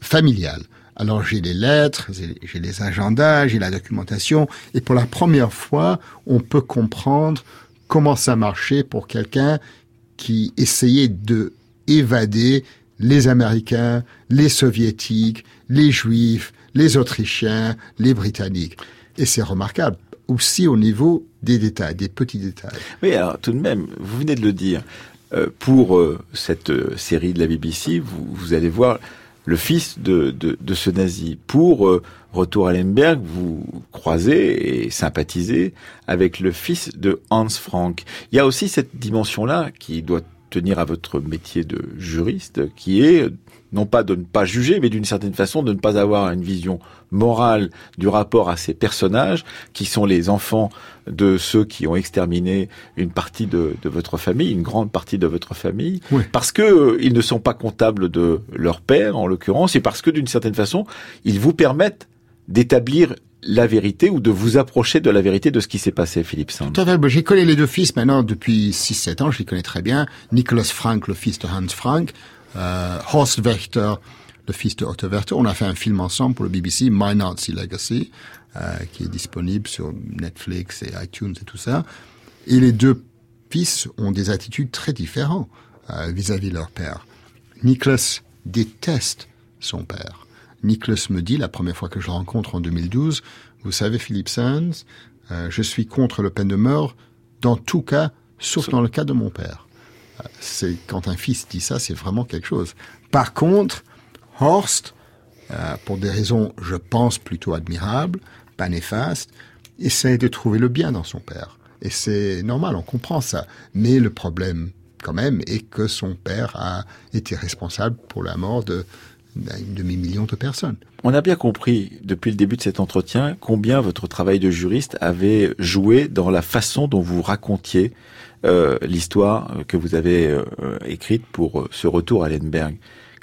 familiales. Alors j'ai les lettres, j'ai les agendas, j'ai la documentation, et pour la première fois, on peut comprendre comment ça marchait pour quelqu'un qui essayait de évader les Américains, les Soviétiques, les Juifs, les Autrichiens, les Britanniques. Et c'est remarquable aussi au niveau des détails, des petits détails. Oui, alors tout de même, vous venez de le dire, euh, pour euh, cette euh, série de la BBC, vous, allez voir le fils de, de, de ce nazi. Pour Retour à Lemberg, vous croisez et sympathisez avec le fils de Hans Frank. Il y a aussi cette dimension-là qui doit tenir à votre métier de juriste, qui est non pas de ne pas juger, mais d'une certaine façon de ne pas avoir une vision morale du rapport à ces personnages qui sont les enfants de ceux qui ont exterminé une partie de, de votre famille, une grande partie de votre famille, oui. parce que euh, ils ne sont pas comptables de leur père en l'occurrence, et parce que d'une certaine façon, ils vous permettent d'établir la vérité ou de vous approcher de la vérité de ce qui s'est passé, Philippe Sand. Tout à fait. J'ai connu les deux fils maintenant depuis 6-7 ans, je les connais très bien. Nicolas Frank, le fils de Hans Frank, euh, Horst Wächter, le fils de Otto Wächter. On a fait un film ensemble pour le BBC, My Nazi Legacy, euh, qui est disponible sur Netflix et iTunes et tout ça. Et les deux fils ont des attitudes très différentes vis-à-vis -vis de leur père. Nicolas déteste son père. Nicholas me dit, la première fois que je le rencontre en 2012, vous savez, Philippe Sands, euh, je suis contre le peine de mort dans tout cas, sauf dans le cas de mon père. C'est quand un fils dit ça, c'est vraiment quelque chose. Par contre, Horst, euh, pour des raisons, je pense, plutôt admirables, pas néfastes, essaie de trouver le bien dans son père. Et c'est normal, on comprend ça. Mais le problème, quand même, est que son père a été responsable pour la mort de personnes. On a bien compris depuis le début de cet entretien combien votre travail de juriste avait joué dans la façon dont vous racontiez euh, l'histoire que vous avez euh, écrite pour euh, ce retour à Lemberg.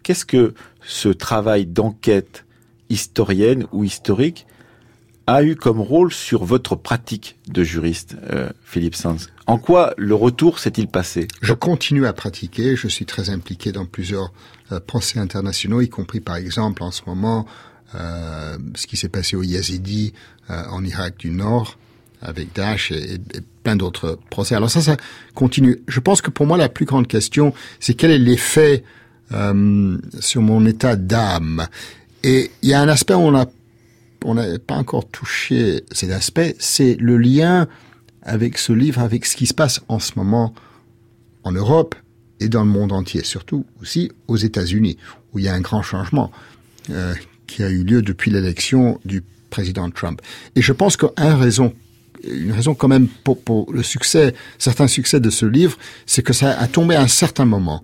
Qu'est-ce que ce travail d'enquête historienne ou historique a eu comme rôle sur votre pratique de juriste, Philippe Sanz En quoi le retour s'est-il passé? Je continue à pratiquer, je suis très impliqué dans plusieurs procès internationaux, y compris par exemple en ce moment euh, ce qui s'est passé au Yazidi euh, en Irak du Nord avec Daesh et, plein d'autres procès. Alors ça, ça continue. Je pense que pour moi, la plus grande question, c'est quel est l'effet euh, sur mon état d'âme? Et il y a un aspect où on a on n'a pas encore touché cet aspect, c'est le lien avec ce livre, avec ce qui se passe en ce moment en Europe et dans le monde entier, surtout aussi aux États-Unis, où il y a un grand changement euh, qui a eu lieu depuis l'élection du président Trump. Et je pense qu'une raison, une raison quand même pour, pour le succès, certains succès de ce livre, c'est que ça a tombé à un certain moment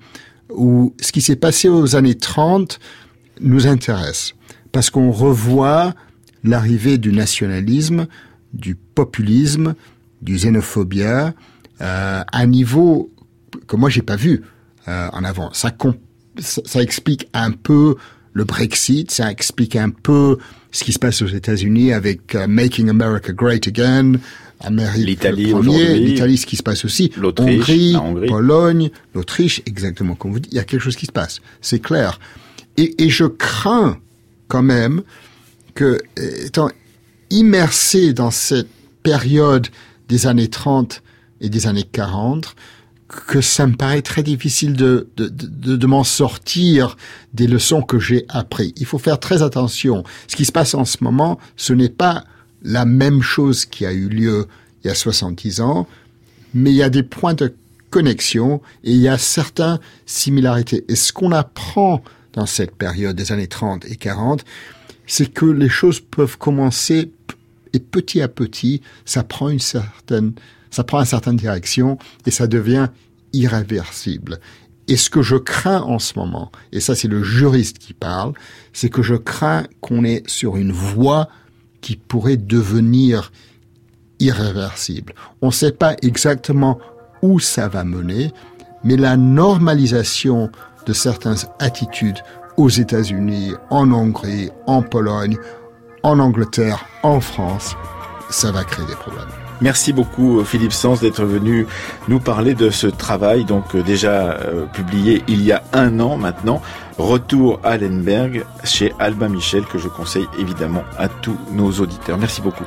où ce qui s'est passé aux années 30 nous intéresse parce qu'on revoit l'arrivée du nationalisme, du populisme, du xénophobia euh, à un niveau que moi j'ai pas vu euh, en avant. Ça, ça explique un peu le Brexit, ça explique un peu ce qui se passe aux États-Unis avec euh, Making America Great Again, l'Italie l'Italie, ce qui se passe aussi, Hongrie, Hongrie, Pologne, l'Autriche, exactement comme vous dites, il y a quelque chose qui se passe, c'est clair. Et, et je crains quand même que, étant immersé dans cette période des années 30 et des années 40, que ça me paraît très difficile de, de, de, de m'en sortir des leçons que j'ai appris. Il faut faire très attention. Ce qui se passe en ce moment, ce n'est pas la même chose qui a eu lieu il y a 70 ans, mais il y a des points de connexion et il y a certaines similarités. Et ce qu'on apprend dans cette période des années 30 et 40, c'est que les choses peuvent commencer et petit à petit, ça prend une certaine ça prend certaine direction et ça devient irréversible. Et ce que je crains en ce moment, et ça c'est le juriste qui parle, c'est que je crains qu'on est sur une voie qui pourrait devenir irréversible. On ne sait pas exactement où ça va mener, mais la normalisation de certaines attitudes aux États-Unis, en Hongrie, en Pologne, en Angleterre, en France, ça va créer des problèmes. Merci beaucoup Philippe Sens d'être venu nous parler de ce travail, donc euh, déjà euh, publié il y a un an maintenant, Retour à Allenberg chez Alba Michel, que je conseille évidemment à tous nos auditeurs. Merci beaucoup.